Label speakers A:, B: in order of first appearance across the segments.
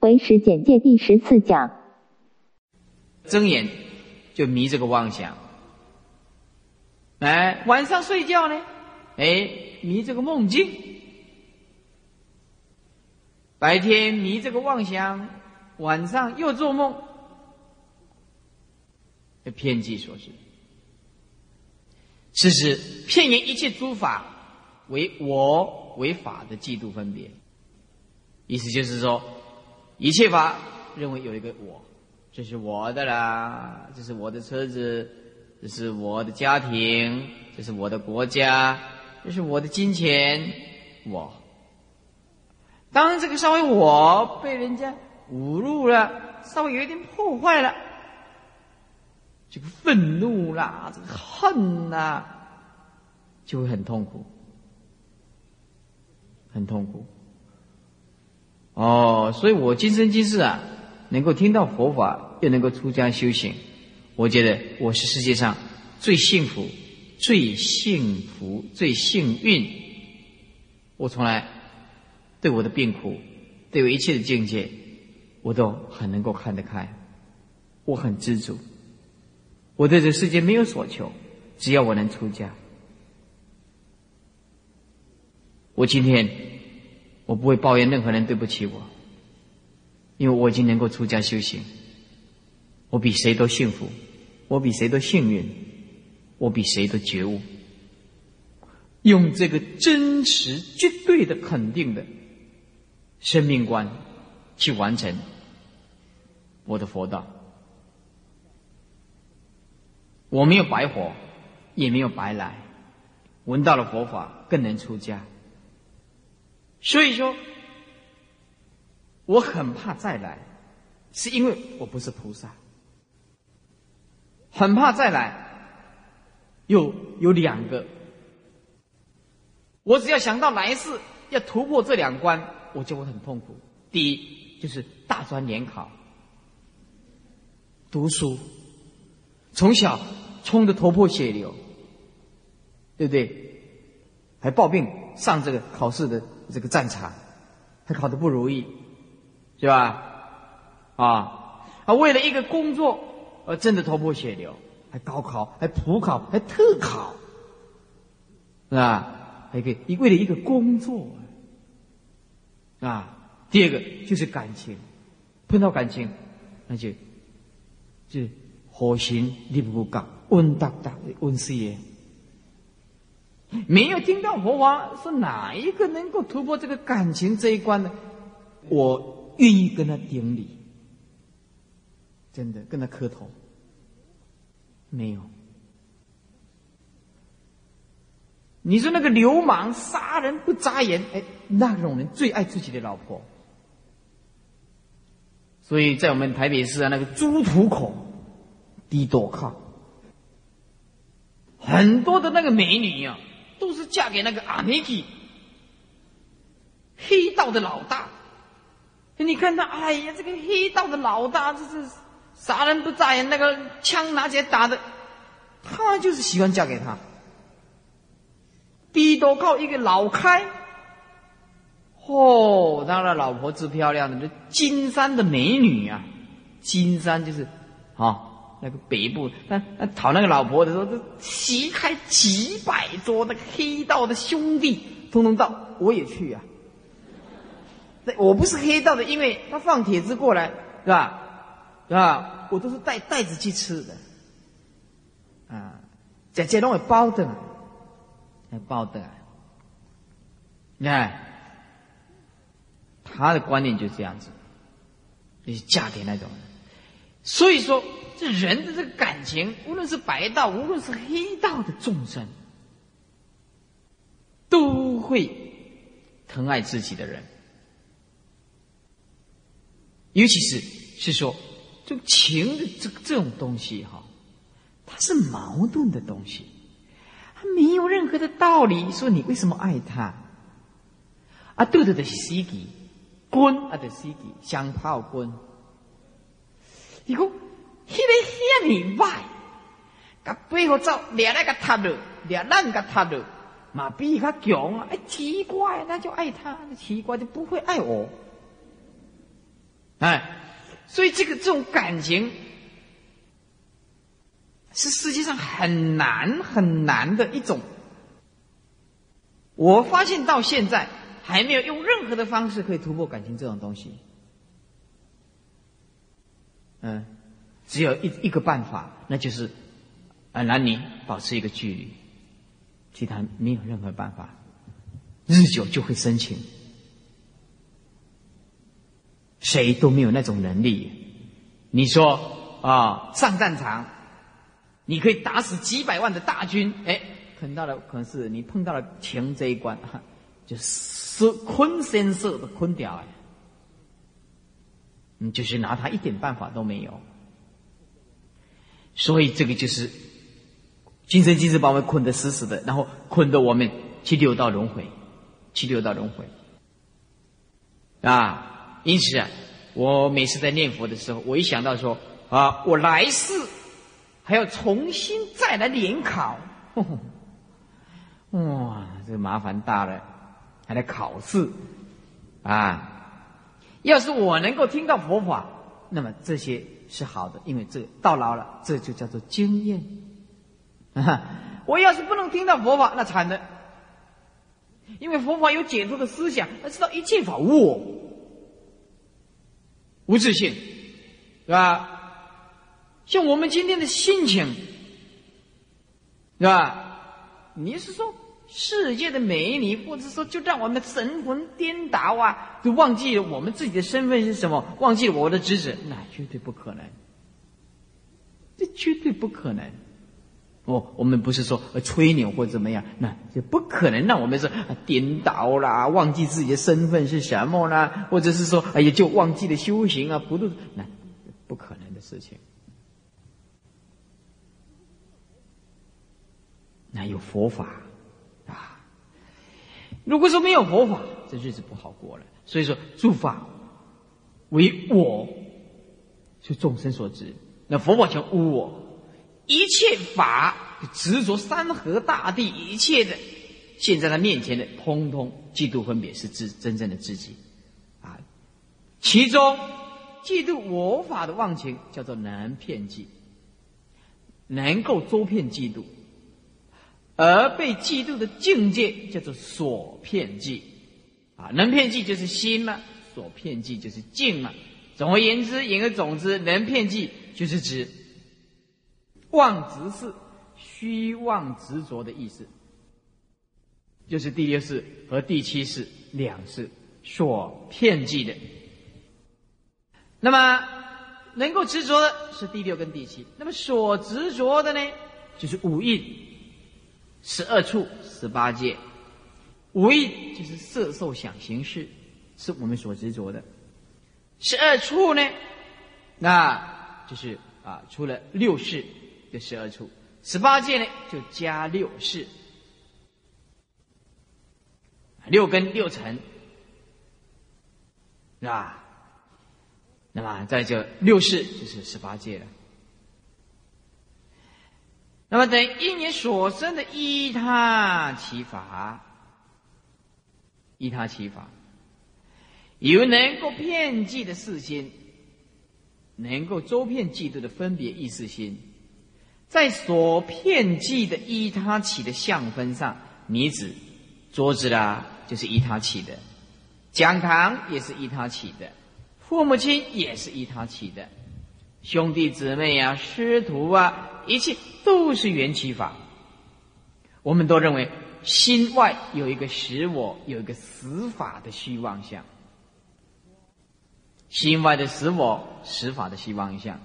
A: 唯识简介第十四讲。
B: 睁眼就迷这个妄想，哎，晚上睡觉呢，哎，迷这个梦境；白天迷这个妄想，晚上又做梦，这偏激所致。此时骗言一切诸法为我为法的嫉妒分别，意思就是说，一切法认为有一个我。这是我的啦，这是我的车子，这是我的家庭，这是我的国家，这是我的金钱，我。当这个稍微我被人家侮辱了，稍微有一点破坏了，这个愤怒啦，这个恨呐，就会很痛苦，很痛苦。哦，所以我今生今世啊。能够听到佛法，又能够出家修行，我觉得我是世界上最幸福、最幸福、最幸运。我从来对我的病苦，对我一切的境界，我都很能够看得开。我很知足，我对这世界没有所求，只要我能出家。我今天我不会抱怨任何人对不起我。因为我已经能够出家修行，我比谁都幸福，我比谁都幸运，我比谁都觉悟。用这个真实、绝对的、肯定的生命观去完成我的佛道，我没有白活，也没有白来，闻到了佛法，更能出家。所以说。我很怕再来，是因为我不是菩萨。很怕再来，有有两个。我只要想到来世要突破这两关，我就会很痛苦。第一就是大专联考，读书，从小冲得头破血流，对不对？还抱病上这个考试的这个战场，还考得不如意。是吧？啊啊！为了一个工作，而真的头破血流，还高考，还普考，还特考，是吧？还可以，为了一个工作啊。第二个就是感情，碰到感情，那就就火星立不够温哒哒的温事业。没有听到佛法，说哪一个能够突破这个感情这一关呢？我。愿意跟他顶礼，真的跟他磕头，没有。你说那个流氓杀人不眨眼，哎，那种人最爱自己的老婆。所以在我们台北市啊，那个猪土口低多靠，很多的那个美女啊，都是嫁给那个阿尼基黑道的老大。你看他，哎呀，这个黑道的老大，这是杀人不眨眼，那个枪拿起来打的，他就是喜欢嫁给他。低头靠一个老开，哦，他的老婆最漂亮的，那金山的美女啊，金山就是啊，那个北部，他他讨那个老婆的时候，都席开几百桌的黑道的兄弟，通通到，我也去呀。我不是黑道的，因为他放帖子过来，是吧？是吧？我都是带袋子去吃的，啊，这这拢会包的，包的。你看，他的观念就这样子，就是嫁给那种人。所以说，这人的这个感情，无论是白道，无论是黑道的众生，都会疼爱自己的人。尤其是是说，这情的这这种东西哈，它是矛盾的东西，它没有任何的道理。说你为什么爱他？啊，对对的是司机，滚啊的司机，想炮滚。你讲，迄个遐尼歹，甲背后走，掠那个他了，掠咱个他了，嘛比他强啊！哎，奇怪，那就爱他，奇怪就不会爱我。哎，所以这个这种感情是世界上很难很难的一种。我发现到现在还没有用任何的方式可以突破感情这种东西。嗯，只有一一个办法，那就是啊，男女保持一个距离，其他没有任何办法，日久就会生情。谁都没有那种能力。你说啊，上战场，你可以打死几百万的大军，哎，碰到了可能是你碰到了情这一关，就是坤先生的坤掉哎，你就是拿他一点办法都没有。所以这个就是精神机制把我们捆得死死的，然后捆得我们去六道轮回，去六道轮回啊。因此啊，我每次在念佛的时候，我一想到说啊，我来世还要重新再来联考，哇，这个麻烦大了，还得考试啊！要是我能够听到佛法，那么这些是好的，因为这到老了，这就叫做经验。我要是不能听到佛法，那惨了，因为佛法有解脱的思想，他知道一切法无我。无自信，是吧？像我们今天的心情，是吧？你是说世界的美女，或者说就让我们神魂颠倒啊，就忘记了我们自己的身份是什么，忘记了我的职责，那绝对不可能，这绝对不可能。我我们不是说吹牛或怎么样，那就不可能让我们是颠倒啦，忘记自己的身份是什么啦，或者是说哎呀就忘记了修行啊，不都那不可能的事情。那有佛法，如果说没有佛法，这日子不好过了。所以说诸法为我，是众生所知，那佛法叫无我。一切法执着山河大地，一切的现在他面前的，通通嫉妒分别是自真正的自己啊。其中嫉妒我法的妄情叫做能骗嫉，能够周骗嫉妒，而被嫉妒的境界叫做所骗嫉啊。能骗嫉就是心嘛，所骗嫉就是境嘛。总而言之，言而总之，能骗嫉就是指。妄执是虚妄执着的意思，就是第六世和第七世两世所骗记的。那么能够执着的是第六跟第七，那么所执着的呢，就是五蕴、十二处、十八界。五蕴就是色、受、想、行、识，是我们所执着的。十二处呢，那就是啊，除了六世。的十二处，十八界呢就加六世，六根六尘，是吧？那么在这六世就是十八界了。那么等一年所生的依他其法，依他其法，有能够骗计的四心，能够周遍嫉妒的分别意识心。在所骗记的依他起的相分上，女子、桌子啦，就是依他起的；讲堂也是依他起的；父母亲也是依他起的；兄弟姊妹啊、师徒啊，一切都是缘起法。我们都认为心外有一个实我，有一个实法的虚妄相。心外的实我，实法的虚妄相。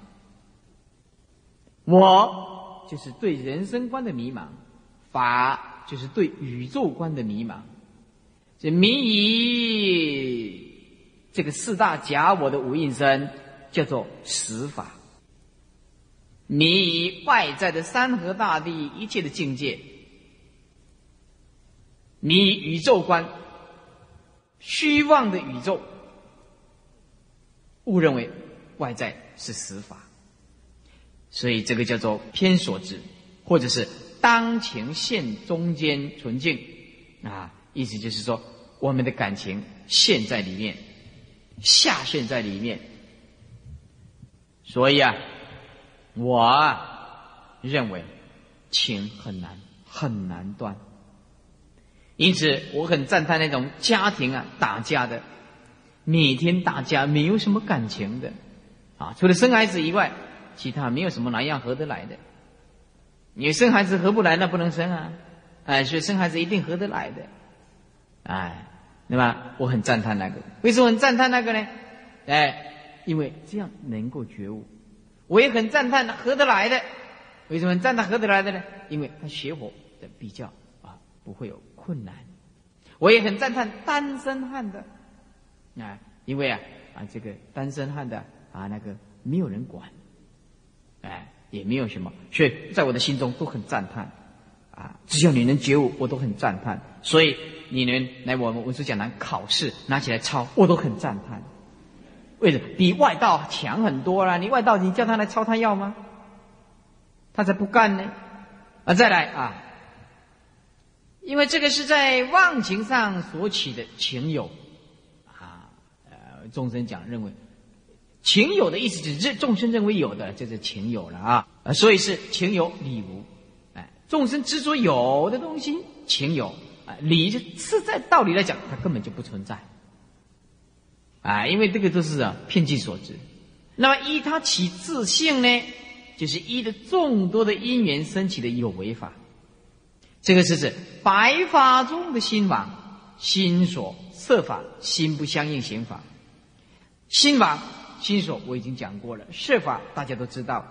B: 我就是对人生观的迷茫，法就是对宇宙观的迷茫。这迷于这个四大假我的无应身，叫做实法；你以外在的山河大地一切的境界，迷于宇宙观，虚妄的宇宙，误认为外在是实法。所以这个叫做偏所知，或者是当情现中间纯净啊，意思就是说，我们的感情陷在里面，下陷在里面，所以啊，我认为情很难很难断。因此，我很赞叹那种家庭啊打架的，每天打架没有什么感情的，啊，除了生孩子以外，其他没有什么哪样合得来的。你生孩子合不来，那不能生啊，哎，所以生孩子一定合得来的，哎，那么我很赞叹那个，为什么很赞叹那个呢？哎，因为这样能够觉悟。我也很赞叹合得来的，为什么赞叹合得来的呢？因为他学佛的比较啊不会有。困难，我也很赞叹单身汉的啊，因为啊啊这个单身汉的啊那个没有人管，哎也没有什么，所以在我的心中都很赞叹啊，只要你能觉悟，我都很赞叹。所以你能来我们文殊讲堂考试拿起来抄，我都很赞叹。为什么？比外道强很多了。你外道你叫他来抄，他要吗？他才不干呢。啊，再来啊。因为这个是在忘情上所起的情有，啊，呃，众生讲认为，情有的意思就是众生认为有的，就是情有了啊，呃，所以是情有理无，哎，众生之所有的东西情有，啊，理是在道理来讲，它根本就不存在，啊，因为这个都是啊偏见所致。那么依他起自性呢，就是依的众多的因缘升起的有为法。这个是指白法中的心王，心所色法，心不相应行法。心王心所我已经讲过了，色法大家都知道，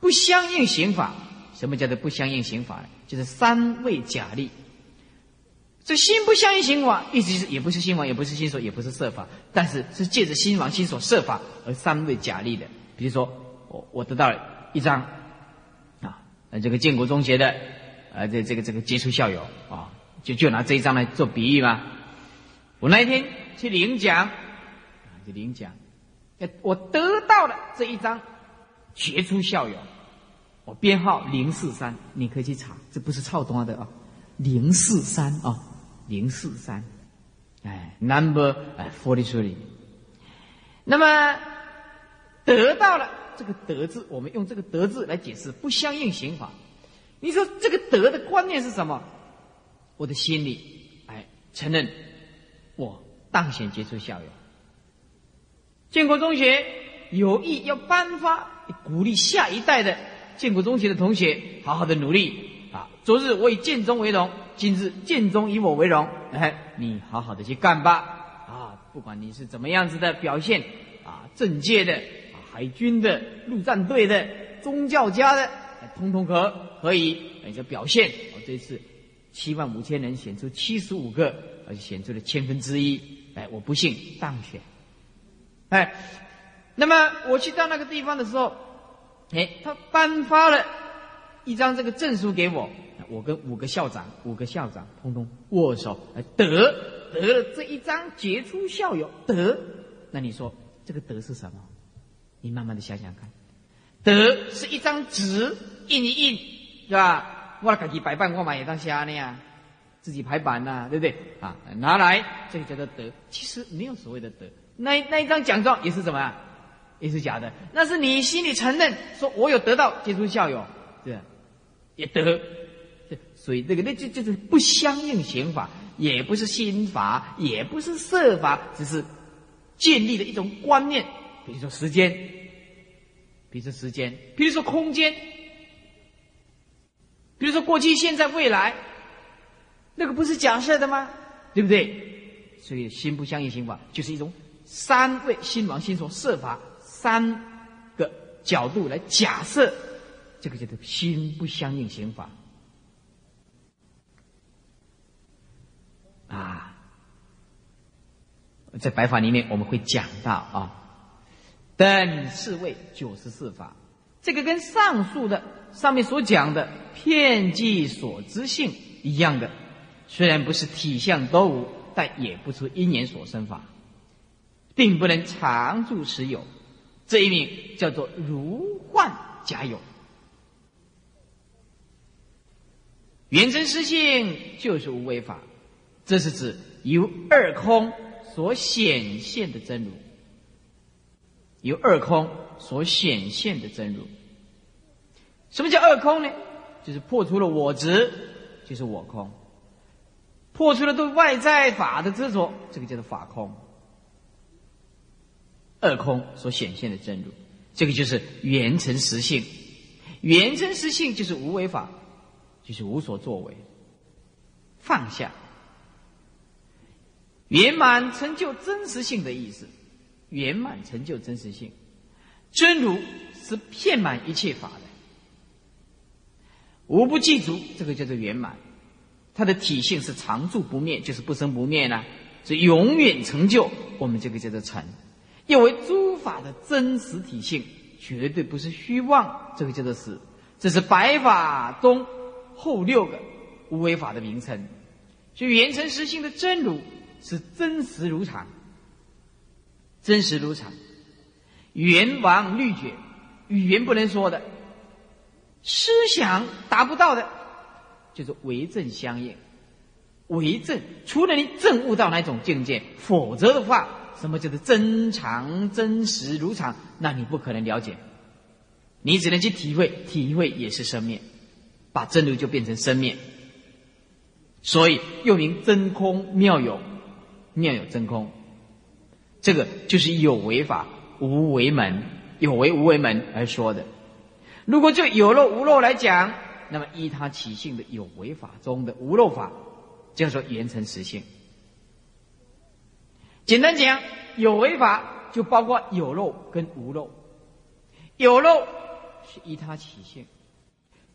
B: 不相应行法。什么叫做不相应行法呢？就是三位假力。这心不相应行法，意思是也不是心王，也不是心所，也不是色法，但是是借着心王、心所、色法而三位假力的。比如说，我我得到了一张啊，这个建国中学的。啊，这这个这个杰出校友啊，就就拿这一张来做比喻嘛。我那一天去领奖，去领奖，我得到了这一张杰出校友，我编号零四三，你可以去查，这不是操多的啊，零四三啊，零四三，哎，number 哎，forty three。那么得到了这个德字，我们用这个德字来解释不相应刑法。你说这个德的观念是什么？我的心里，哎，承认我当选杰出校友。建国中学有意要颁发鼓励下一代的建国中学的同学好好的努力啊！昨日我以建中为荣，今日建中以我为荣。哎，你好好的去干吧！啊，不管你是怎么样子的表现啊，政界的、海军的、陆战队的、宗教家的。通通可可以一个表现。我这次七万五千人选出七十五个，而且选出了千分之一。哎，我不幸当选。哎，那么我去到那个地方的时候，哎，他颁发了一张这个证书给我。我跟五个校长，五个校长通通握手，得得了这一张杰出校友得。那你说这个得是什么？你慢慢的想想看。得是一张纸。印一印，是吧？我自己摆办，我嘛一张瞎呢呀，自己排版呐，对不对？啊，拿来，这个叫做得。其实没有所谓的得，那那一张奖状也是什么啊？也是假的。那是你心里承认，说我有得到杰出校友，对，也得。所以这个那就就是不相应刑法，也不是心法，也不是色法，只是建立的一种观念。比如说时间，比如说时间，比如说空间。比如说过去、现在、未来，那个不是假设的吗？对不对？所以心不相应刑法就是一种三位心王心所设法三个角度来假设，这个叫做心不相应刑法啊。在白法里面我们会讲到啊，等四位九十四法，这个跟上述的。上面所讲的片计所知性一样的，虽然不是体相都无，但也不出因缘所生法，并不能常住持有。这一名叫做如幻假有。原真实性就是无为法，这是指由二空所显现的真如，由二空所显现的真如。什么叫二空呢？就是破除了我执，就是我空；破除了对外在法的执着，这个叫做法空。二空所显现的真如，这个就是圆成实性。圆成实性就是无为法，就是无所作为，放下，圆满成就真实性的意思。圆满成就真实性，真如是遍满一切法的，无不具足，这个叫做圆满。它的体性是常住不灭，就是不生不灭呢，是永远成就。我们这个叫做成。又为诸法的真实体性，绝对不是虚妄，这个叫做实。这是白法中后六个无为法的名称。所以圆成实性的真如是真实如常，真实如常，圆王律绝，语言不能说的，思想达不到的，就是为正相应。为正，除了你证悟到那种境界，否则的话。什么叫做真常真实如常？那你不可能了解，你只能去体会，体会也是生灭，把真如就变成生灭，所以又名真空妙有，妙有真空，这个就是有为法无为门，有为无为门而说的。如果就有漏无漏来讲，那么依他起性的有为法中的无漏法，叫做圆成实性。简单讲，有为法就包括有漏跟无漏。有漏是依他起性，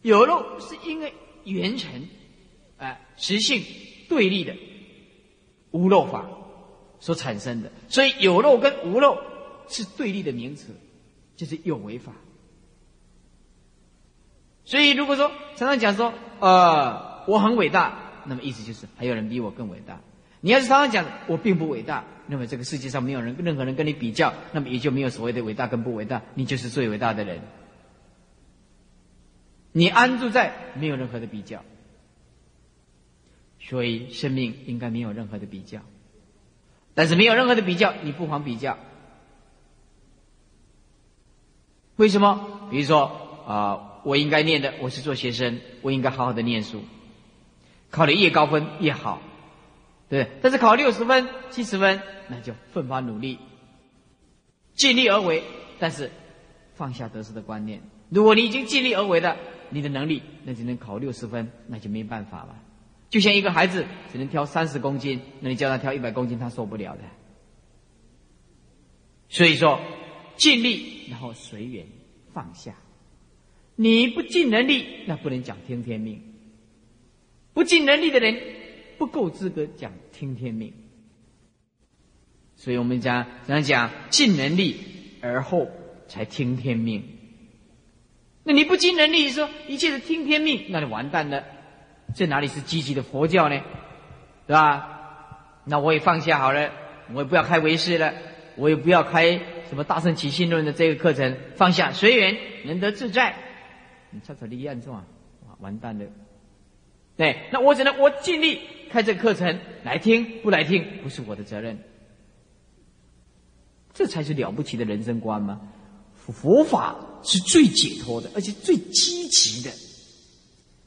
B: 有漏是因为缘成，啊，实性对立的无漏法所产生的。所以有漏跟无漏是对立的名词，就是有为法。所以如果说常常讲说，呃，我很伟大，那么意思就是还有人比我更伟大。你要是常常讲我并不伟大。那么这个世界上没有人任何人跟你比较，那么也就没有所谓的伟大跟不伟大，你就是最伟大的人。你安住在没有任何的比较，所以生命应该没有任何的比较。但是没有任何的比较，你不妨比较。为什么？比如说啊，我应该念的，我是做学生，我应该好好的念书，考的越高分越好。对，但是考六十分、七十分，那就奋发努力，尽力而为。但是放下得失的观念。如果你已经尽力而为的，你的能力那只能考六十分，那就没办法了。就像一个孩子只能挑三十公斤，那你叫他挑一百公斤，他受不了的。所以说，尽力然后随缘放下。你不尽能力，那不能讲听天命。不尽能力的人。不够资格讲听天命，所以我们讲怎样讲尽能力而后才听天命。那你不尽能力，说一切是听天命，那你完蛋了。这哪里是积极的佛教呢？对吧？那我也放下好了，我也不要开唯识了，我也不要开什么大圣起信论的这个课程，放下随缘，能得自在。你查查立案状，哇，完蛋了。对，那我只能我尽力。开这个课程来听不来听不是我的责任，这才是了不起的人生观吗？佛法是最解脱的，而且最积极的，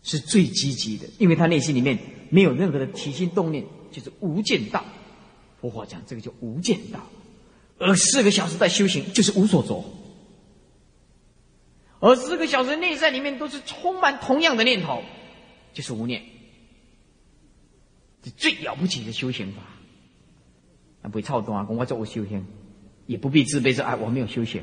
B: 是最积极的，因为他内心里面没有任何的起心动念，就是无间道。佛法讲这个叫无间道，而四个小时在修行就是无所着，而四个小时内在里面都是充满同样的念头，就是无念。是最了不起的修行法，啊，不会操动啊！跟我做我修行，也不必自卑说啊，我没有修行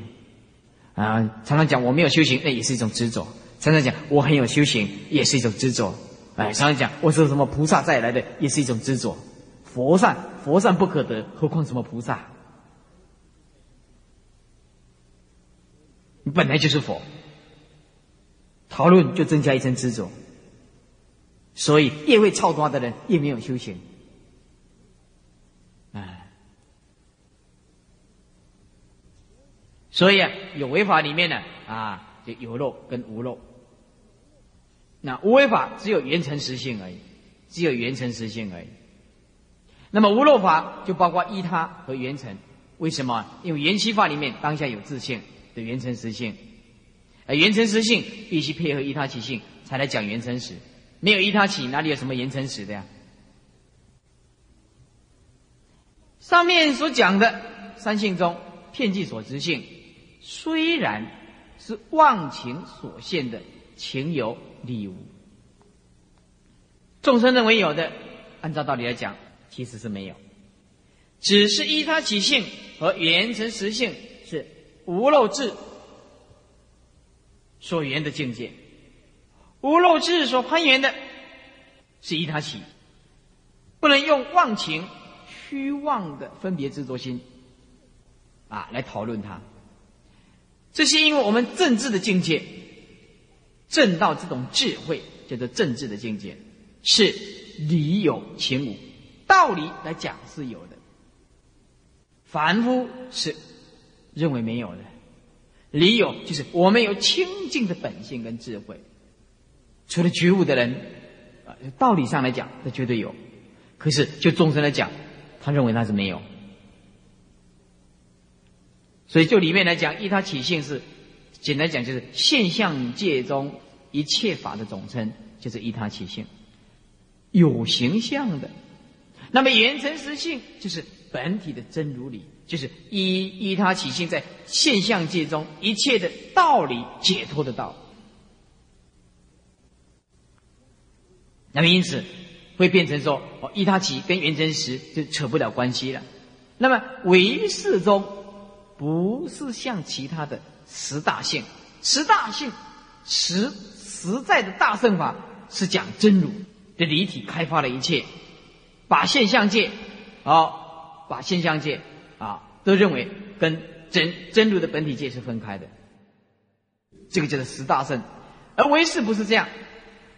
B: 啊。常常讲我没有修行，那也是一种执着；常常讲我很有修行，也是一种执着。哎，常常讲我是什么菩萨再来的，也是一种执着。佛善佛善不可得，何况什么菩萨？你本来就是佛，讨论就增加一层执着。所以越会操多的人越没有修行，哎，所以啊，有为法里面呢啊，就有漏跟无漏。那无为法只有缘成实性而已，只有缘成实性而已。那么无漏法就包括依他和缘成。为什么？因为缘起法里面当下有自性，的缘成实性。而缘成实性必须配合依他起性，才来讲缘成实。没有依他起，哪里有什么缘成实的呀？上面所讲的三性中，片剂所知性，虽然是妄情所现的情由理无，众生认为有的，按照道理来讲，其实是没有，只是依他起性和缘成实性是无漏智所缘的境界，无漏智所攀缘的是依他起，不能用妄情。虚妄的分别执着心，啊，来讨论它。这是因为我们政治的境界，正到这种智慧，叫做政治的境界，是理有情无，道理来讲是有的，凡夫是认为没有的。理有就是我们有清净的本性跟智慧，除了觉悟的人，啊，道理上来讲，那绝对有。可是就众生来讲，他认为那是没有，所以就里面来讲，依他起性是，简单讲就是现象界中一切法的总称，就是依他起性，有形象的。那么缘成实性就是本体的真如理，就是依依他起性在现象界中一切的道理解脱的道。那么因此。会变成说哦，依他起跟缘真实就扯不了关系了。那么唯识中不是像其他的十大性，十大性实实在的大圣法是讲真如的离体开发了一切，把现象界啊，把现象界啊都认为跟真真如的本体界是分开的，这个叫做十大圣，而唯识不是这样。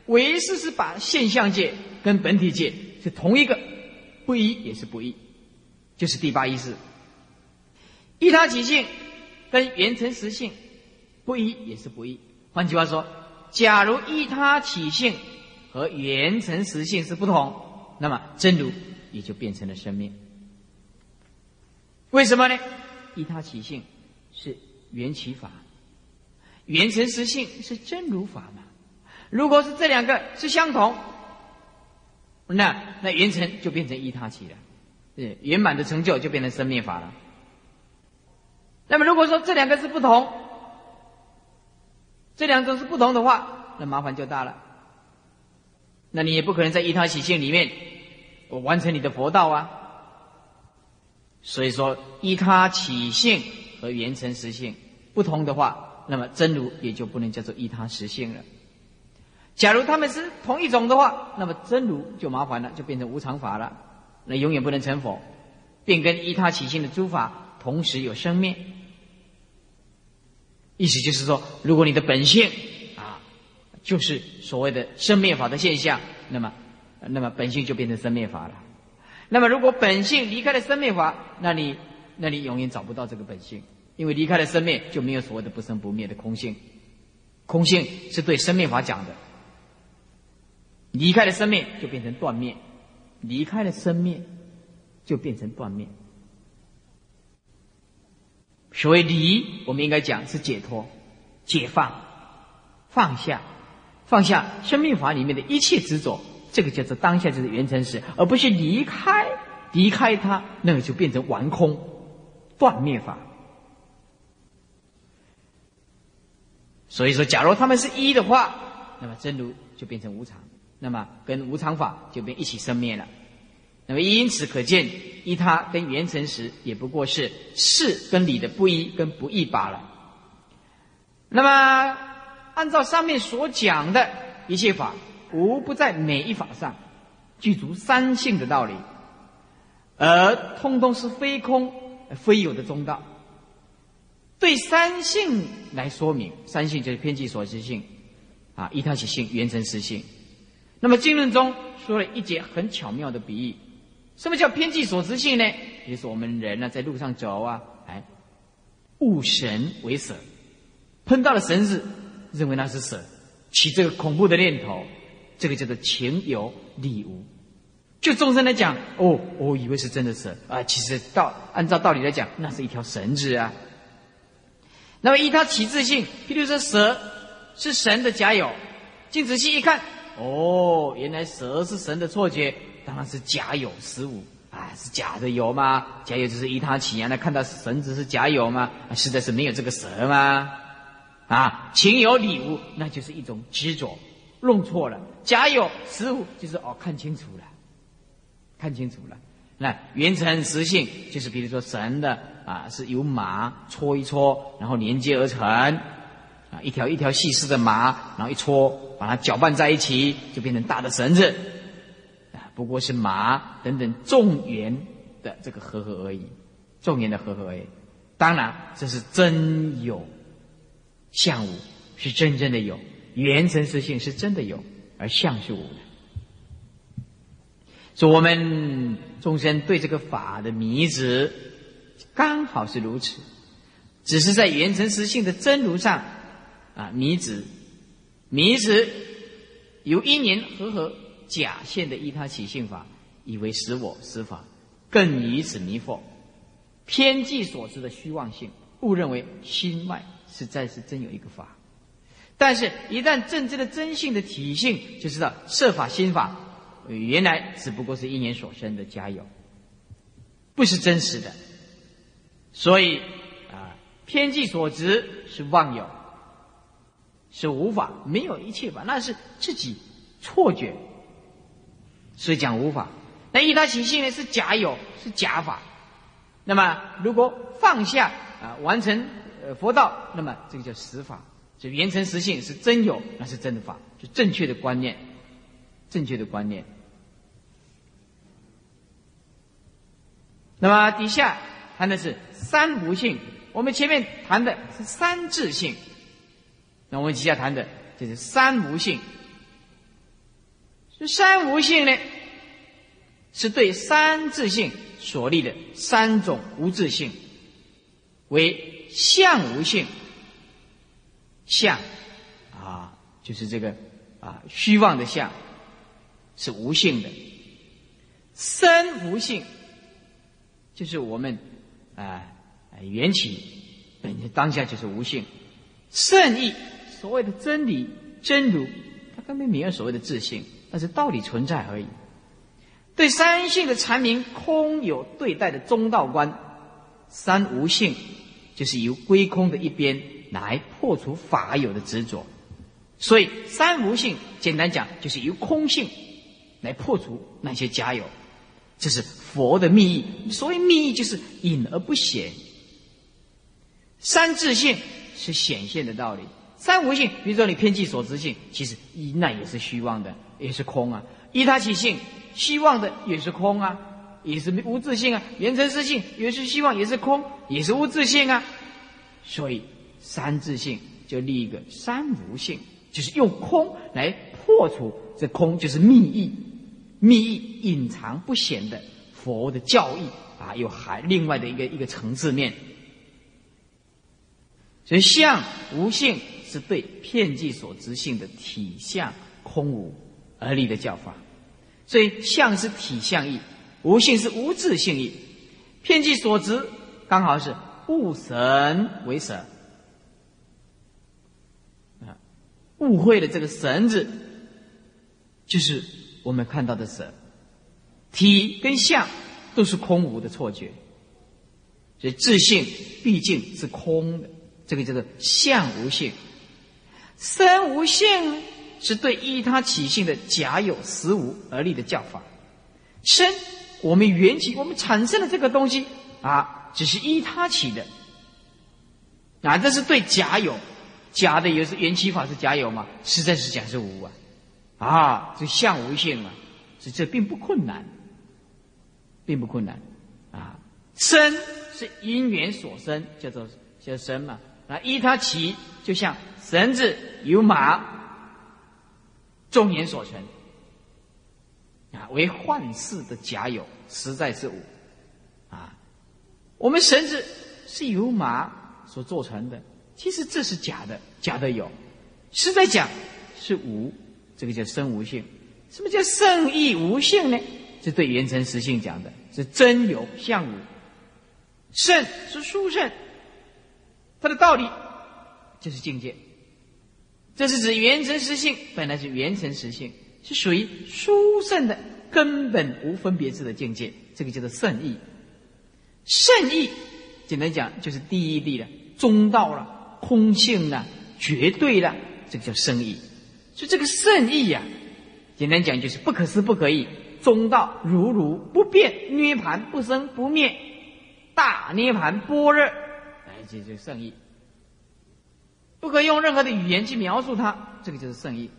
B: 唯识是把现象界跟本体界是同一个，不一也是不一，就是第八意识。依他起性跟原成实性不一也是不一。换句话说，假如依他起性和原成实性是不同，那么真如也就变成了生命。为什么呢？依他起性是缘起法，缘成实性是真如法嘛。如果是这两个是相同，那那圆成就变成一他起了，对，圆满的成就就变成生灭法了。那么如果说这两个是不同，这两种是不同的话，那麻烦就大了。那你也不可能在一他起性里面，我完成你的佛道啊。所以说，依他起性和圆成实性不同的话，那么真如也就不能叫做依他实性了。假如他们是同一种的话，那么真如就麻烦了，就变成无常法了，那永远不能成佛，便跟依他起性的诸法同时有生灭。意思就是说，如果你的本性啊，就是所谓的生灭法的现象，那么，那么本性就变成生灭法了。那么如果本性离开了生灭法，那你，那你永远找不到这个本性，因为离开了生灭，就没有所谓的不生不灭的空性。空性是对生灭法讲的。离开了生灭，就变成断灭；离开了生灭，就变成断灭。所谓离，我们应该讲是解脱、解放、放下、放下生命法里面的一切执着，这个叫做当下就是圆成时，而不是离开，离开它，那个就变成完空、断灭法。所以说，假如他们是一的话，那么真如就变成无常。那么跟无常法就变一起生灭了，那么因此可见，依他跟缘成时也不过是事跟理的不一跟不异罢了。那么按照上面所讲的一切法，无不在每一法上具足三性的道理，而通通是非空非有的中道。对三性来说明，三性就是偏激所知性，啊，依他起性、缘成实性。那么经论中说了一节很巧妙的比喻，什么叫偏计所执性呢？就是我们人呢在路上走啊，哎，误神为蛇，碰到了绳子，认为那是蛇，起这个恐怖的念头，这个叫做情有理无。就众生来讲，哦，我以为是真的蛇啊，其实道按照道理来讲，那是一条绳子啊。那么依他起自性，譬如说蛇是神的假有，镜仔细一看，哦，原来蛇是神的错觉，当然是假有实无，啊，是假的有吗？假有就是依他起啊，那看到绳子是假有吗？实在是没有这个蛇吗？啊，情有理无，那就是一种执着，弄错了。假有实无，就是哦，看清楚了，看清楚了。那原成实性，就是比如说神的啊，是由麻搓一搓，然后连接而成，啊，一条一条细丝的麻，然后一搓，把它搅拌在一起，就变成大的绳子，不过是麻等等众缘的这个合合而已，众缘的合合而已。当然，这是真有，相无是真正的有，原成实性是真的有，而相是无的。说我们众生对这个法的迷执，刚好是如此，只是在原成实性的真如上，啊迷执，迷执由因缘和合假现的依他起性法，以为实我实法，更以此迷惑，偏计所知的虚妄性，误认为心外实在是真有一个法，但是，一旦正知的真性的体性，就知道设法心法。原来只不过是一年所生的家有，不是真实的，所以啊，偏计所执是妄有，是无法，没有一切法，那是自己错觉，所以讲无法。那一他起性呢是假有，是假法。那么如果放下啊，完成呃佛道，那么这个叫实法，就圆成实性是真有，那是真的法，就正确的观念，正确的观念。那么底下谈的是三无性，我们前面谈的是三智性，那我们底下谈的就是三无性。这三无性呢，是对三自性所立的三种无自性，为相无性。相啊，就是这个啊虚妄的相，是无性的。身无性。就是我们啊，缘起本身当下就是无性，圣意所谓的真理真如，它根本没有所谓的自性，那是道理存在而已。对三性的阐明空有对待的中道观，三无性就是由归空的一边来破除法有的执着，所以三无性简单讲就是由空性来破除那些假有。这是佛的密意，所谓密意就是隐而不显。三自性是显现的道理，三无性，比如说你偏计所知性，其实一那也是虚妄的，也是空啊。依他起性，希望的也是空啊，也是无自性啊。缘成实性也是希望，也是空，也是无自性啊。所以三自性就立一个三无性，就是用空来破除这空，就是密意。密意隐藏不显的佛的教义啊，有还另外的一个一个层次面。所以相无性是对片计所执性的体相空无而立的教法。所以相是体相义，无性是无自性义。片计所执刚好是物神为神啊，误会了这个神字，就是。我们看到的是体跟相都是空无的错觉，所以自性毕竟是空的，这个叫做相无性。身无性是对依他起性的假有实无而立的教法。身，我们缘起，我们产生的这个东西啊，只是依他起的，啊，这是对假有，假的也是缘起法是假有嘛？实在是假是无啊。啊，这相无性啊，这这并不困难，并不困难，啊，生是因缘所生，叫做叫生嘛，啊，依他起，就像绳子有马众言所成，啊，为幻世的假有，实在是无，啊，我们绳子是由马所做成的，其实这是假的，假的有，实在讲是无。这个叫生无性，什么叫圣意无性呢？是对圆成实性讲的，是真有相无。圣是殊胜，它的道理就是境界。这是指缘成实性，本来是缘成实性，是属于殊胜的根本无分别智的境界，这个叫做圣意。圣意，简单讲就是第一地了，中道了，空性了，绝对了，这个叫圣意。所以这个圣意呀，简单讲就是不可思不可议，中道如如不变，涅盘不生不灭，大涅盘般若，哎，这就是圣意。不可用任何的语言去描述它，这个就是圣意。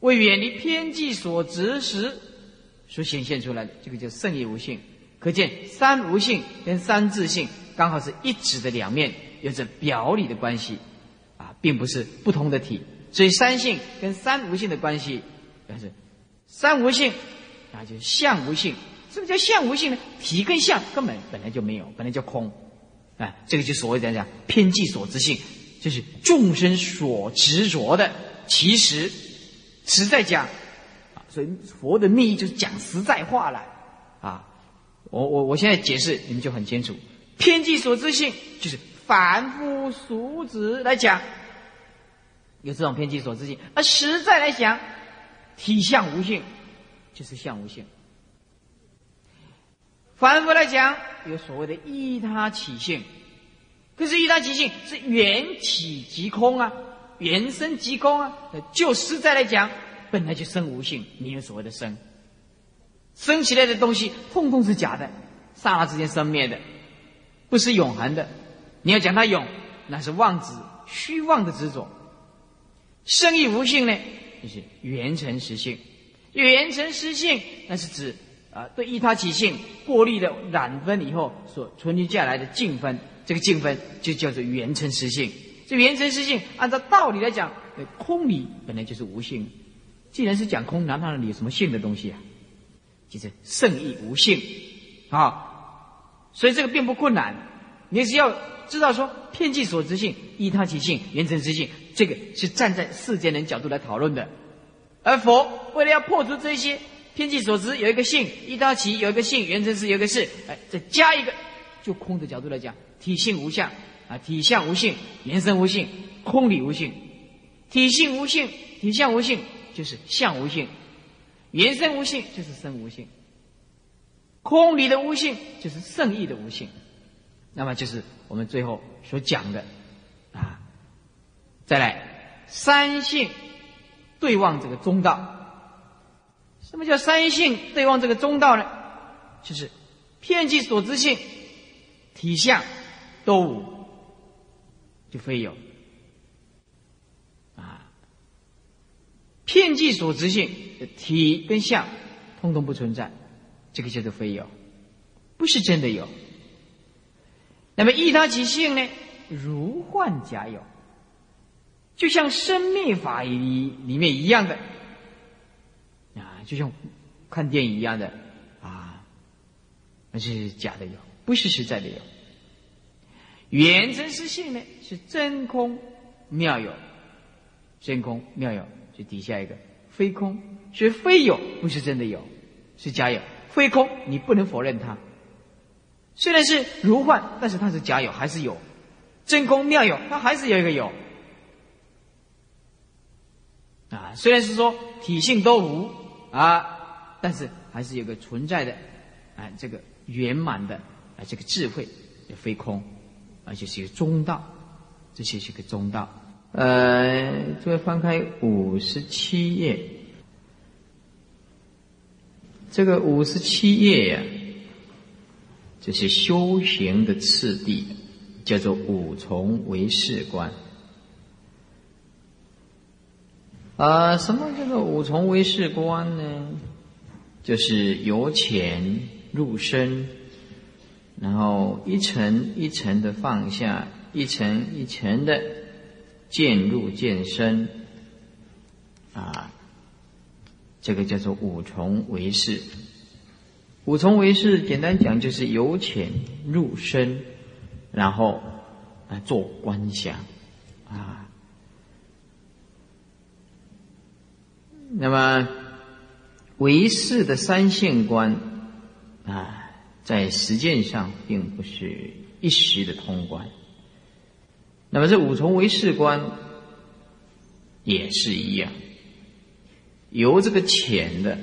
B: 为远离偏见所执时所显现出来的，这个叫圣意无性。可见三无性跟三自性刚好是一指的两面，有着表里的关系，啊，并不是不同的体。所以三性跟三无性的关系，但是三无性啊，就是相无性。什么叫相无性呢？体跟相根本本来就没有，本来就空。啊，这个就所谓讲讲偏计所知性，就是众生所执着的。其实实在讲，啊，所以佛的密意就是讲实在话了。啊，我我我现在解释你们就很清楚，偏计所知性就是凡夫俗子来讲，有这种偏计所知性；而实在来讲，体相无性，就是相无性。凡夫来讲，有所谓的依他起性，可是依他起性是缘起即空啊，缘生即空啊。就实在来讲，本来就生无性，没有所谓的生。生起来的东西，通通是假的，刹那之间生灭的，不是永恒的。你要讲它永，那是妄执、虚妄的执着。生亦无性呢，就是缘成实性。缘成实性，那是指。啊，对依他起性过滤的染分以后所存留下来的净分，这个净分就叫做缘成实性。这缘成实性，按照道理来讲，空理本来就是无性。既然是讲空，难道你有什么性的东西啊？就是圣意无性啊。所以这个并不困难，你只要知道说片剂所知性、依他起性、缘成实性，这个是站在世间人角度来讨论的。而佛为了要破除这些。天气所知有一个性，一到起有一个性，原成是有一个是，哎，再加一个，就空的角度来讲，体性无相啊，体相无性，原生无性，空理无性，体性无性，体相无性，就是相无性，原生无性就是生无性，空理的无性就是圣意的无性，那么就是我们最后所讲的啊，再来三性对望这个中道。什么叫三性对望这个中道呢？就是片剂所知性、体相都无，就非有啊。片剂所知性体跟相通通不存在，这个叫做非有，不是真的有。那么依他其性呢？如幻假有，就像生灭法里里面一样的。就像看电影一样的啊，那是假的有，不是实在的有。原真实性呢是真空妙有，真空妙有就底下一个非空，所以非有不是真的有，是假有。非空你不能否认它，虽然是如幻，但是它是假有还是有。真空妙有它还是有一个有啊，虽然是说体性都无。啊，但是还是有个存在的，啊，这个圆满的啊，这个智慧也非空，而且是一个中道，这些是个中道。呃，各位翻开五十七页，这个五十七页呀，这是修行的次第，叫做五重唯识观。啊，什么叫做五重唯识观呢？就是由浅入深，然后一层一层的放下，一层一层的渐入渐深。啊，这个叫做五重唯识。五重唯识简单讲就是由浅入深，然后啊做观想，啊。那么，唯识的三性观啊，在实践上并不是一时的通关那么这五重唯识观也是一样，由这个浅的，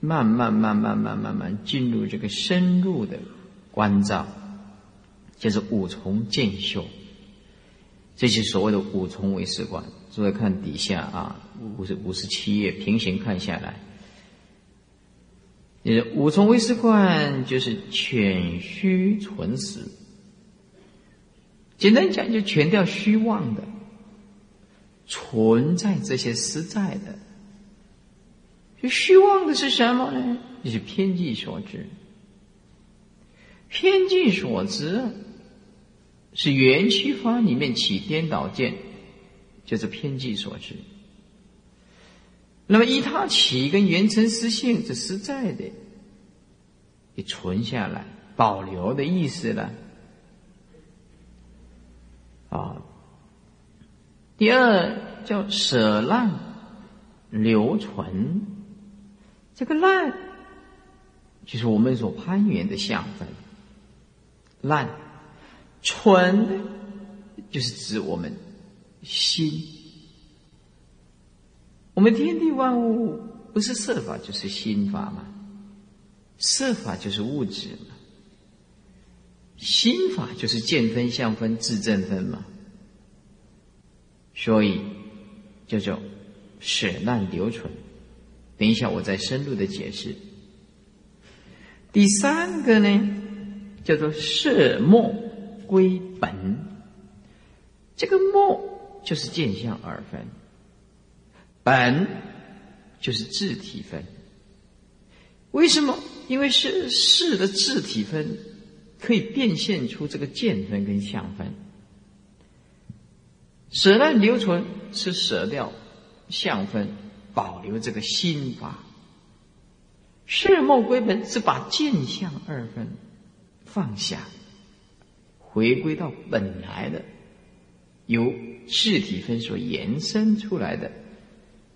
B: 慢慢慢慢慢慢慢进入这个深入的关照，就是五重见修。这些所谓的五重唯识观。诸位看底下啊，五十五十七页平行看下来，呃，五重唯识观就是全虚存实。简单讲，就全掉虚妄的，存在这些实在的。就虚妄的是什么呢？就是偏见所致。偏见所致。是缘起法里面起颠倒见，就是偏见所致。那么依他起跟缘成实性是实在的，也存下来保留的意思了。啊，第二叫舍烂留存，这个烂就是我们所攀缘的相分，烂。纯就是指我们心，我们天地万物不是色法就是心法嘛，色法就是物质嘛，心法就是见分相分自证分嘛，所以叫做舍难留存。等一下我再深入的解释。第三个呢，叫做色末。归本，这个末就是见相二分，本就是自体分。为什么？因为是事的自体分可以变现出这个见分跟相分。舍难留存是舍掉相分，保留这个心法。事末归本是把见相二分放下。回归到本来的，由质体分所延伸出来的，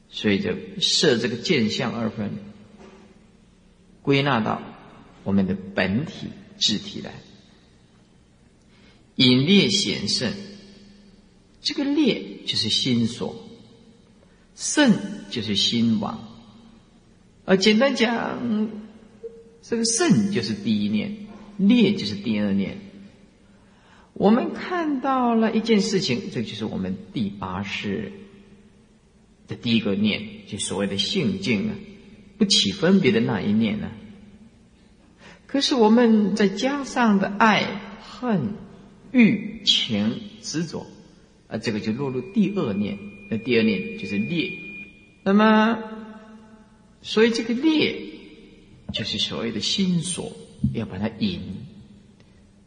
B: 所以就设这个见相二分，归纳到我们的本体质体来。引列显圣，这个列就是心所，圣就是心王。而简单讲，这个圣就是第一念，列就是第二念。我们看到了一件事情，这就是我们第八世的第一个念，就所谓的性境啊，不起分别的那一念呢。可是我们再加上的爱恨欲情执着，啊，这个就落入第二念。那第二念就是劣。那么，所以这个劣就是所谓的心所，要把它引，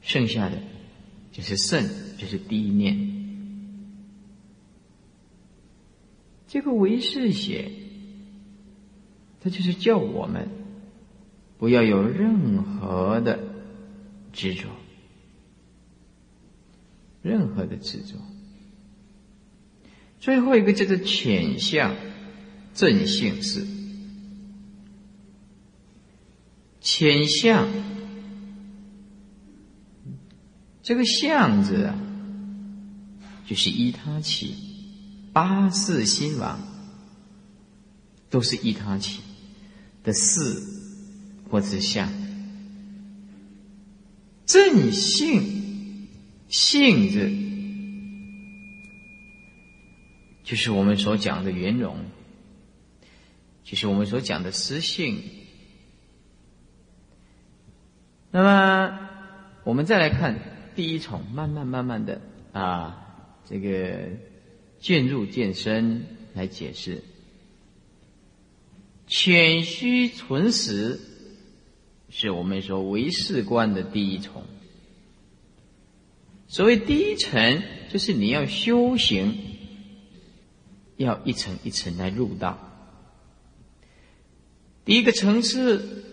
B: 剩下的。是圣，就是第一念。这个唯识写，他就是叫我们不要有任何的执着，任何的执着。最后一个叫做浅相正性是浅相。这个相字啊，就是依他起，八世心王都是依他起的事或者相。正性性字，就是我们所讲的圆融，就是我们所讲的实性。那么，我们再来看。第一重，慢慢慢慢的啊，这个渐入渐深来解释。浅虚存实，是我们说唯识观的第一重。所谓第一层，就是你要修行，要一层一层来入道。第一个层次，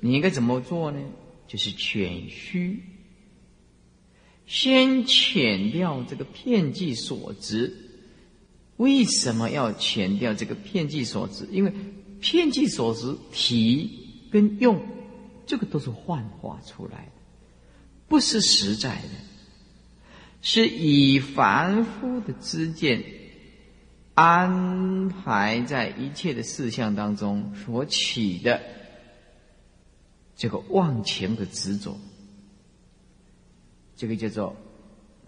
B: 你应该怎么做呢？就是浅虚。先遣掉这个片剂所执，为什么要遣掉这个片剂所执？因为片剂所执体跟用，这个都是幻化出来的，不是实在的。是以凡夫的知见安排在一切的事项当中所起的这个忘情的执着，这个叫做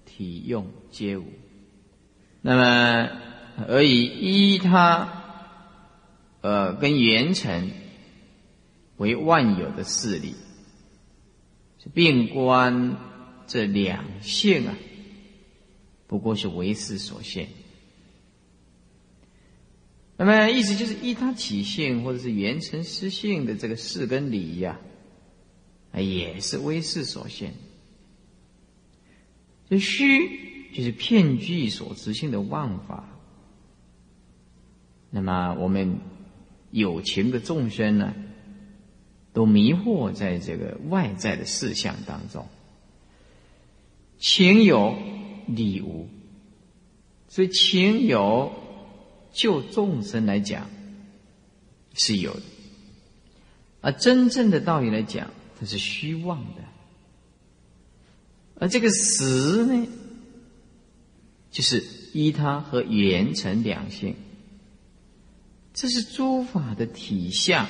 B: 体用皆无。那么而以依他呃跟缘尘为万有的势力，并观这两性啊。不过是为事所限，那么意思就是依他起性或者是缘成失性的这个事跟理呀，也是为事所限。这虚就是骗局所执行的妄法。那么我们有情的众生呢，都迷惑在这个外在的事项当中，情有。理无，所以情有，就众生来讲是有的，而真正的道理来讲，它是虚妄的。而这个实呢，就是依他和缘成两性，这是诸法的体相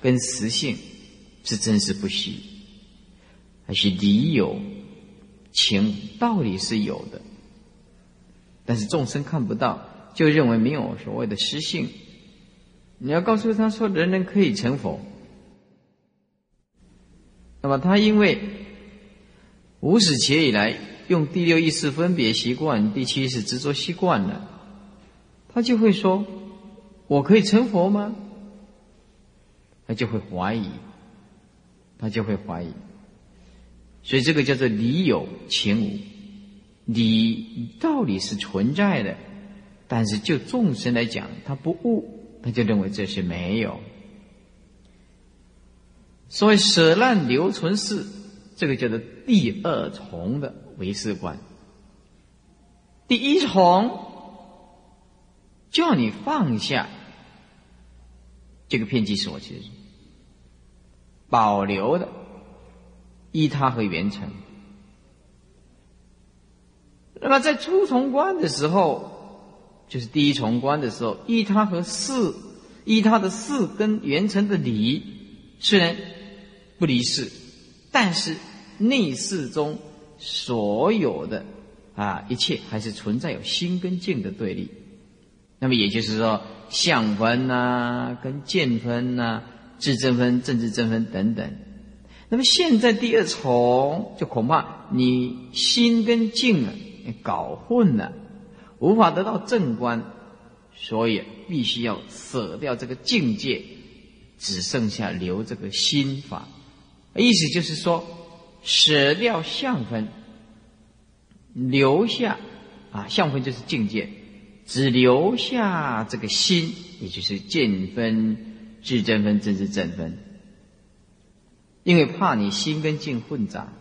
B: 跟实性，是真实不虚，还是理有？情道理是有的，但是众生看不到，就认为没有所谓的实性。你要告诉他说，人人可以成佛。那么他因为无始劫以来用第六意识分别习惯，第七是执着习惯了，他就会说：“我可以成佛吗？”他就会怀疑，他就会怀疑。所以这个叫做理有情无，理道理是存在的，但是就众生来讲，他不悟，他就认为这是没有。所以舍难留存是这个叫做第二重的唯识观。第一重叫你放下这个偏激所持，保留的。依他和缘成。那么在初重观的时候，就是第一重观的时候，依他和四，依他的四跟缘成的理，虽然不离世，但是内室中所有的啊一切还是存在有心跟境的对立。那么也就是说，相分呐，跟见分呐，智正分、政治正分等等。那么现在第二重，就恐怕你心跟境啊搞混了，无法得到正观，所以必须要舍掉这个境界，只剩下留这个心法。意思就是说，舍掉相分，留下啊相分就是境界，只留下这个心，也就是见分、智真分、真知正分。因为怕你心跟境混杂，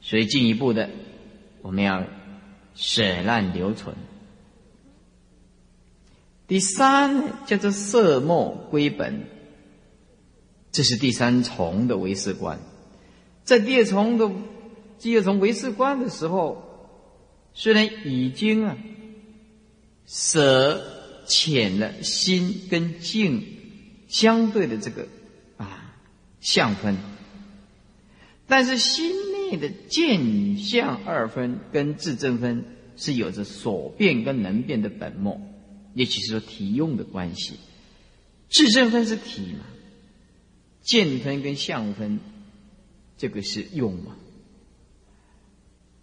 B: 所以进一步的，我们要舍难留存。第三叫做色墨归本，这是第三重的唯识观。在第二重的第二重唯识观的时候，虽然已经啊舍浅了心跟境相对的这个啊相分。但是心内的见相二分跟自正分是有着所变跟能变的本末，也就是说体用的关系。自正分是体嘛，见分跟相分这个是用嘛。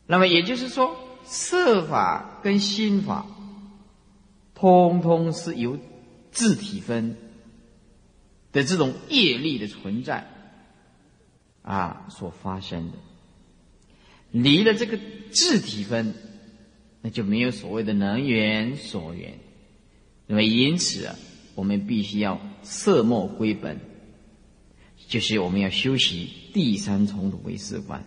B: 那么也就是说，色法跟心法，通通是由自体分的这种业力的存在。啊，所发生的，离了这个自体分，那就没有所谓的能源所缘。那么因此啊，我们必须要色墨归本，就是我们要修习第三重的唯识观。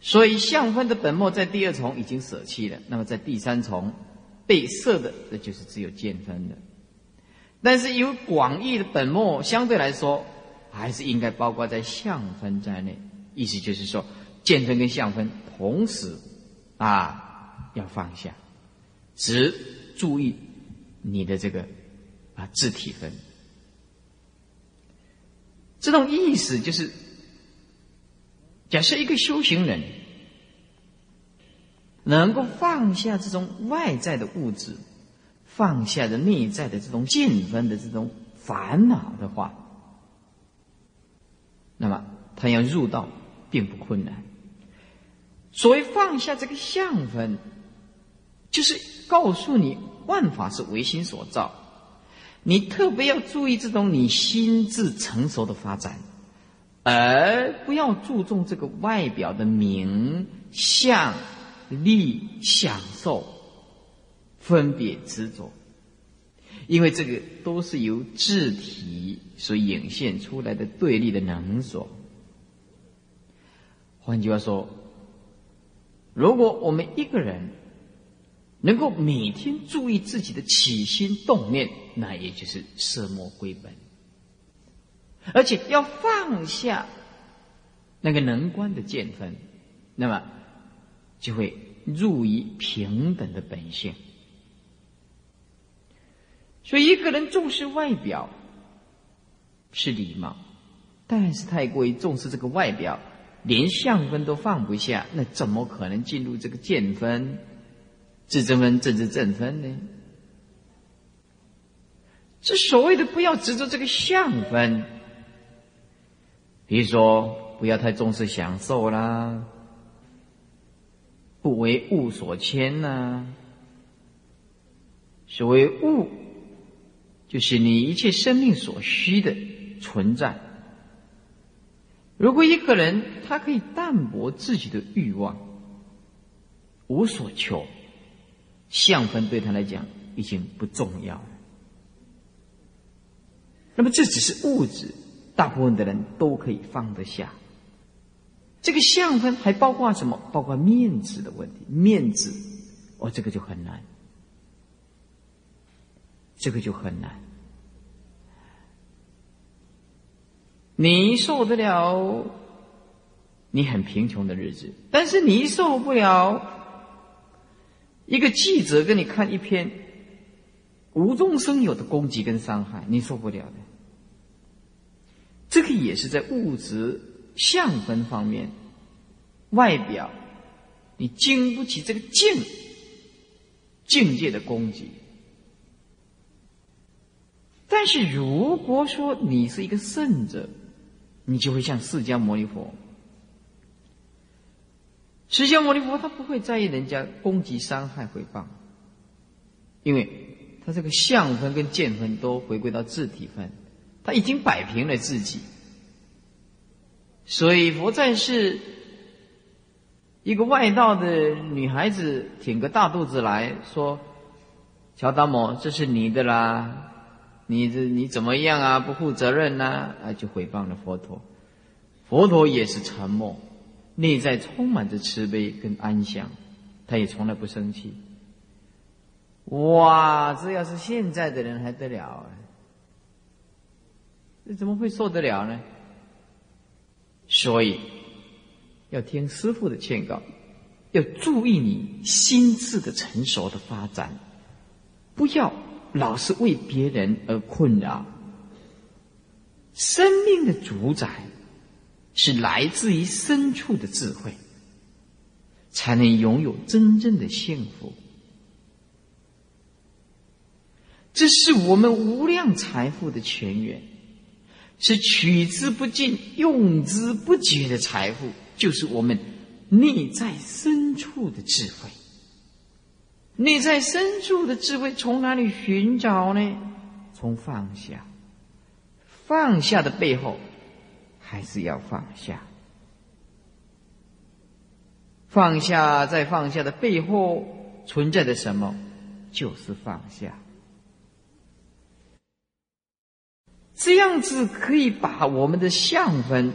B: 所以相分的本末在第二重已经舍弃了，那么在第三重被摄的，那就是只有见分的。但是有广义的本末，相对来说。还是应该包括在相分在内，意思就是说，见分跟相分同时啊要放下，只注意你的这个啊自体分。这种意思就是，假设一个修行人能够放下这种外在的物质，放下的内在的这种见分的这种烦恼的话，那么他要入道并不困难。所谓放下这个相分，就是告诉你万法是唯心所造。你特别要注意这种你心智成熟的发展，而不要注重这个外表的名相、利、享受、分别执着，因为这个都是由智体所引现出来的对立的能所。换句话说，如果我们一个人，能够每天注意自己的起心动念，那也就是色魔归本，而且要放下那个能观的见分，那么就会入于平等的本性。所以，一个人重视外表是礼貌，但是太过于重视这个外表，连相分都放不下，那怎么可能进入这个见分？自正分、正知正分呢？这所谓的不要执着这个相分，比如说不要太重视享受啦，不为物所牵呐。所谓物，就是你一切生命所需的存在。如果一个人他可以淡泊自己的欲望，无所求。相分对他来讲已经不重要了。那么这只是物质，大部分的人都可以放得下。这个相分还包括什么？包括面子的问题。面子，哦，这个就很难，这个就很难。你受得了你很贫穷的日子，但是你受不了。一个记者给你看一篇无中生有的攻击跟伤害，你受不了的。这个也是在物质相分方面，外表你经不起这个境境界的攻击。但是如果说你是一个圣者，你就会像释迦牟尼佛。释迦牟尼佛他不会在意人家攻击、伤害、诽谤，因为他这个相分跟见分都回归到自体分，他已经摆平了自己。所以佛在世，一个外道的女孩子挺个大肚子来说：“乔达摩，这是你的啦，你这你怎么样啊？不负责任呐！”啊，就诽谤了佛陀。佛陀也是沉默。内在充满着慈悲跟安详，他也从来不生气。哇，这要是现在的人还得了啊？这怎么会受得了呢？所以要听师傅的劝告，要注意你心智的成熟的发展，不要老是为别人而困扰。生命的主宰。是来自于深处的智慧，才能拥有真正的幸福。这是我们无量财富的泉源，是取之不尽、用之不竭的财富，就是我们内在深处的智慧。内在深处的智慧从哪里寻找呢？从放下，放下的背后。还是要放下，放下，在放下的背后存在的什么？就是放下。这样子可以把我们的相分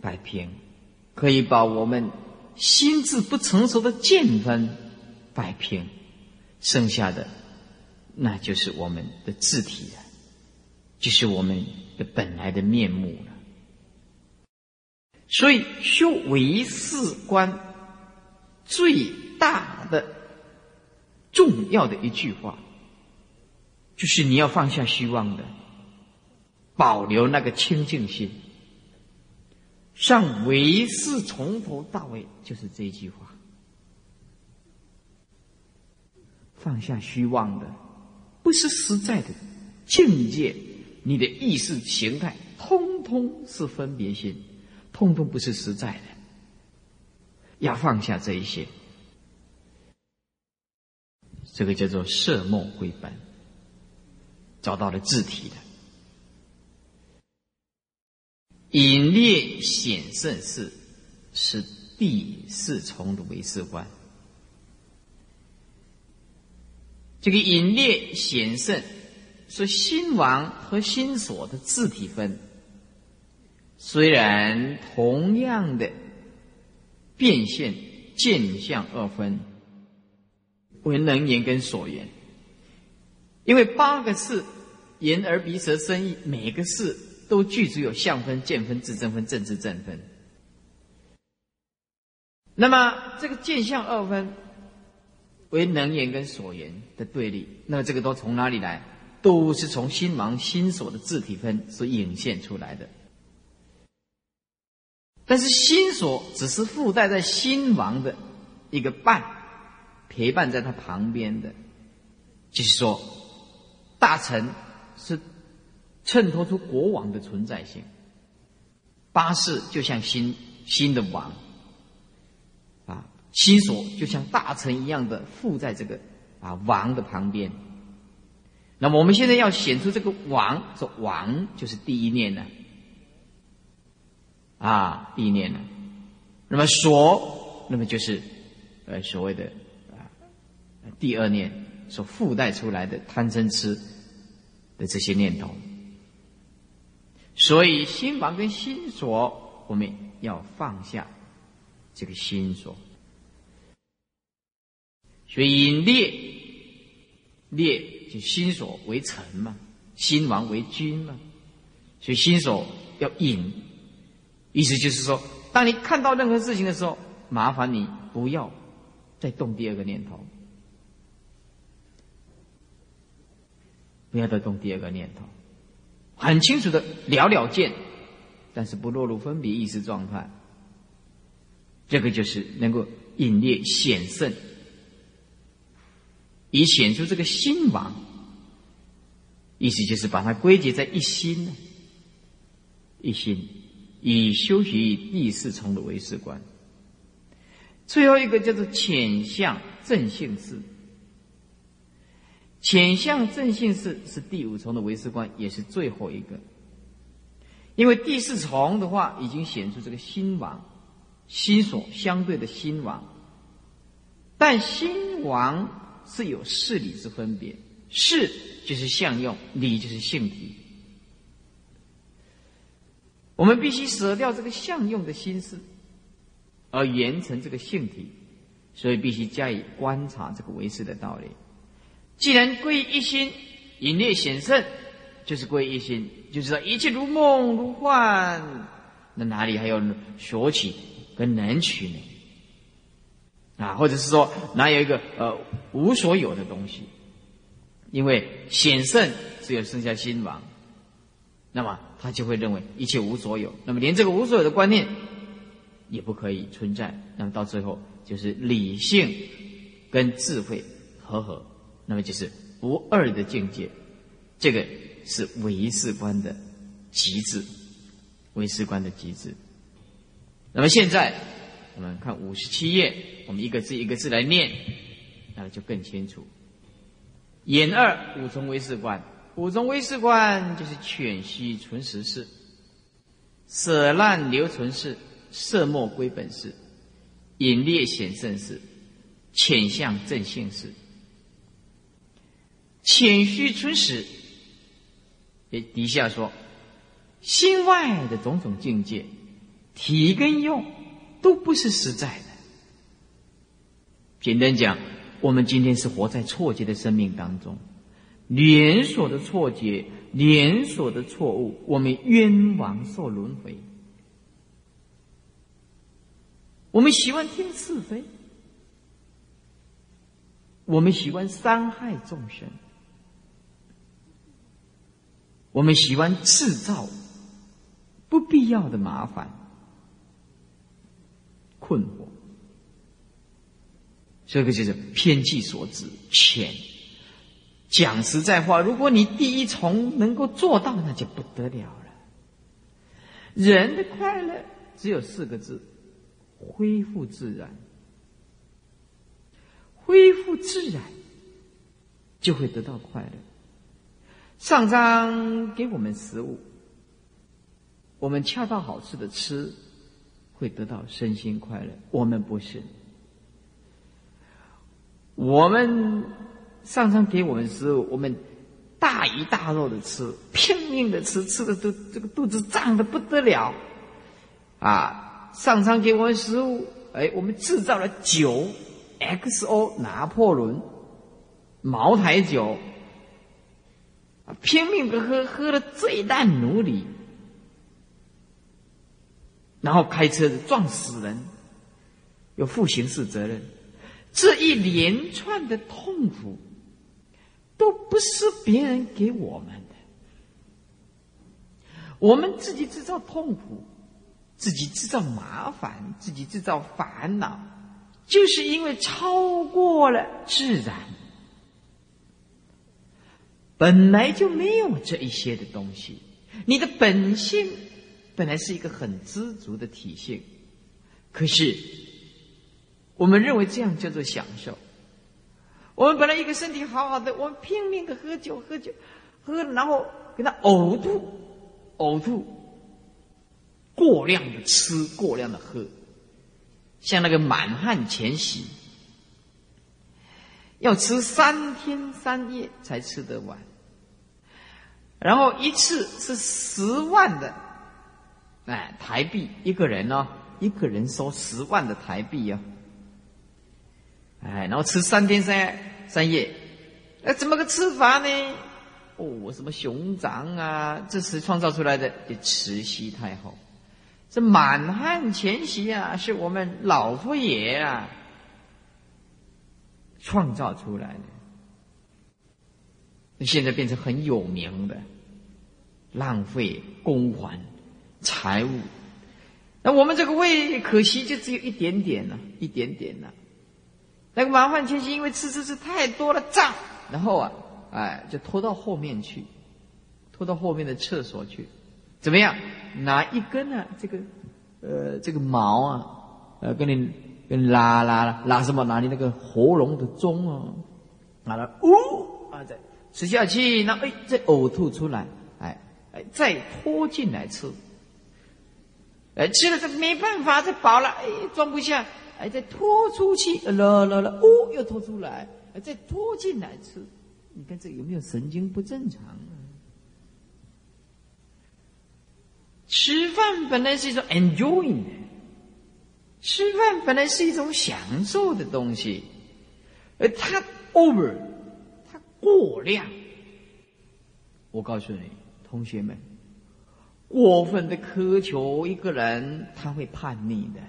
B: 摆平，可以把我们心智不成熟的见分摆平，剩下的那就是我们的字体了，就是我们的本来的面目了。所以修唯识观，最大的、重要的一句话，就是你要放下虚妄的，保留那个清净心。上唯是从头到尾就是这一句话：放下虚妄的，不是实在的境界，你的意识形态通通是分别心，通通不是实在的。要放下这一些，这个叫做色梦归本，找到了自体的。隐列显圣事是第四重的唯识观。这个隐列显圣是心王和心所的自体分，虽然同样的。变现见相二分为能言跟所言，因为八个字言而鼻舌身意，每个字都具足有相分、见分、自证分、正知正分。那么这个见相二分为能言跟所言的对立，那这个都从哪里来？都是从心王心所的自体分所引现出来的。但是心所只是附带在心王的一个伴，陪伴在他旁边的，就是说，大臣是衬托出国王的存在性，八士就像心心的王，啊，心所就像大臣一样的附在这个啊王的旁边。那么我们现在要显出这个王，说王就是第一念呢。啊意念呢？那么所，那么就是呃所谓的啊第二念所附带出来的贪嗔痴的这些念头。所以心王跟心所，我们要放下这个心所。所以引列列就心所为臣嘛，心王为君嘛，所以心所要引。意思就是说，当你看到任何事情的时候，麻烦你不要再动第二个念头，不要再动第二个念头，很清楚的了了见，但是不落入分别意识状态。这个就是能够隐列显圣，以显出这个心王。意思就是把它归结在一心呢，一心。以修习第四重的唯识观，最后一个叫做浅相正性事。浅相正性事是第五重的唯识观，也是最后一个。因为第四重的话，已经显出这个心王、心所相对的心王，但心王是有事理之分别，事就是相用，理就是性体。我们必须舍掉这个相用的心思，而圆成这个性体，所以必须加以观察这个为师的道理。既然归一心，隐略显圣，就是归一心，就是说一切如梦如幻，那哪里还有所取跟能取呢？啊，或者是说哪有一个呃无所有的东西？因为显圣只有剩下心王。那么他就会认为一切无所有，那么连这个无所有的观念也不可以存在。那么到最后就是理性跟智慧合合，那么就是不二的境界。这个是唯识观的极致，唯识观的极致。那么现在我们看五十七页，我们一个字一个字来念，那么就更清楚。眼二五重唯识观。五种微识观就是犬息存实事，舍难留存事，色莫归本事，隐列显圣事，浅相正性事。浅虚存实，诶，底下说，心外的种种境界，体跟用都不是实在的。简单讲，我们今天是活在错觉的生命当中。连锁的错觉，连锁的错误，我们冤枉受轮回。我们喜欢听是非，我们喜欢伤害众生，我们喜欢制造不必要的麻烦、困惑。这个就是偏计所致，浅。讲实在话，如果你第一重能够做到，那就不得了了。人的快乐只有四个字：恢复自然。恢复自然，就会得到快乐。上苍给我们食物，我们恰到好处的吃，会得到身心快乐。我们不是。我们上苍给我们食物，我们大鱼大肉的吃，拼命的吃，吃的都这个肚子胀的不得了。啊，上苍给我们食物，哎，我们制造了酒，XO 拿破仑，茅台酒，拼命的喝，喝的醉烂奴隶，然后开车子撞死人，有负刑事责任。这一连串的痛苦，都不是别人给我们的，我们自己制造痛苦，自己制造麻烦，自己制造烦恼，就是因为超过了自然，本来就没有这一些的东西。你的本性本来是一个很知足的体性，可是。我们认为这样叫做享受。我们本来一个身体好好的，我们拼命的喝酒，喝酒，喝，然后给他呕吐，呕吐，过量的吃，过量的喝，像那个满汉全席，要吃三天三夜才吃得完，然后一次是十万的，哎，台币一个人哦，一个人收十万的台币啊。哎，然后吃三天三三夜，哎，怎么个吃法呢？哦，什么熊掌啊，这是创造出来的，就慈禧太后，这满汉全席啊，是我们老佛爷啊创造出来的。那现在变成很有名的，浪费公款财物。那我们这个胃可惜就只有一点点了，一点点了。那个满汉全席因为吃吃吃太多了胀，然后啊，哎，就拖到后面去，拖到后面的厕所去，怎么样？拿一根啊，这个，呃，这个毛啊，呃，跟你跟拉拉拉什么？拿你那个喉咙的中啊，拿了呜啊，再吃下去，那哎，再呕吐出来，哎哎，再拖进来吃，哎，吃了这没办法，这饱了，哎，装不下。哎，再拖出去，啦啦啦，哦，又拖出来，再拖进来吃，你看这有没有神经不正常啊？吃饭本来是一种 enjoying，吃饭本来是一种享受的东西，而它 over，它过量。我告诉你，同学们，过分的苛求一个人，他会叛逆的。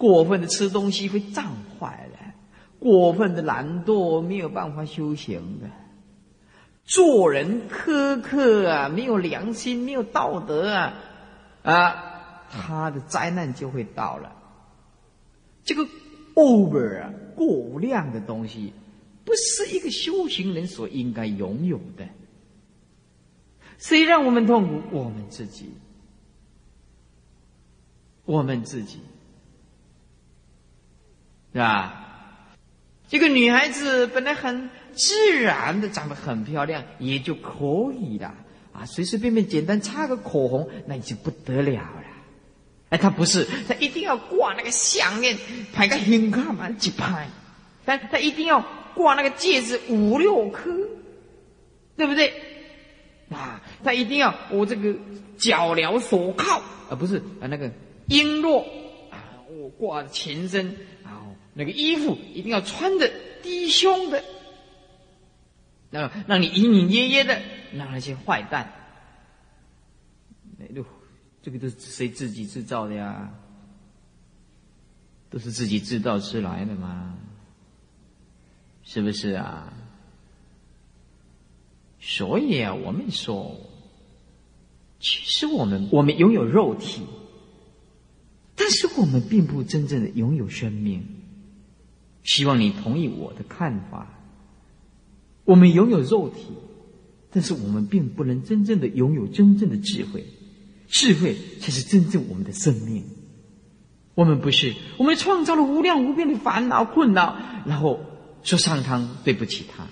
B: 过分的吃东西会胀坏了，过分的懒惰没有办法修行的，做人苛刻啊，没有良心，没有道德啊，啊，他的灾难就会到了。这个 over 啊，过量的东西，不是一个修行人所应该拥有的。谁让我们痛苦？我们自己，我们自己。是吧？这个女孩子本来很自然的长得很漂亮，也就可以了啊，随随便便简单擦个口红，那已经不得了了。哎，她不是，她一定要挂那个项链，拍个很看嘛，几拍。但她一定要挂那个戒指五六颗，对不对？啊，她一定要我这个脚镣手铐啊，不是啊，那个璎珞啊，我挂全身。那个衣服一定要穿的低胸的，那让你隐隐约约的让那些坏蛋，哎呦，这个都是谁自己制造的呀？都是自己制造出来的嘛。是不是啊？所以啊，我们说，其实我们我们拥有肉体，但是我们并不真正的拥有生命。希望你同意我的看法。我们拥有肉体，但是我们并不能真正的拥有真正的智慧。智慧才是真正我们的生命。我们不是，我们创造了无量无边的烦恼困扰，然后说上苍对不起他。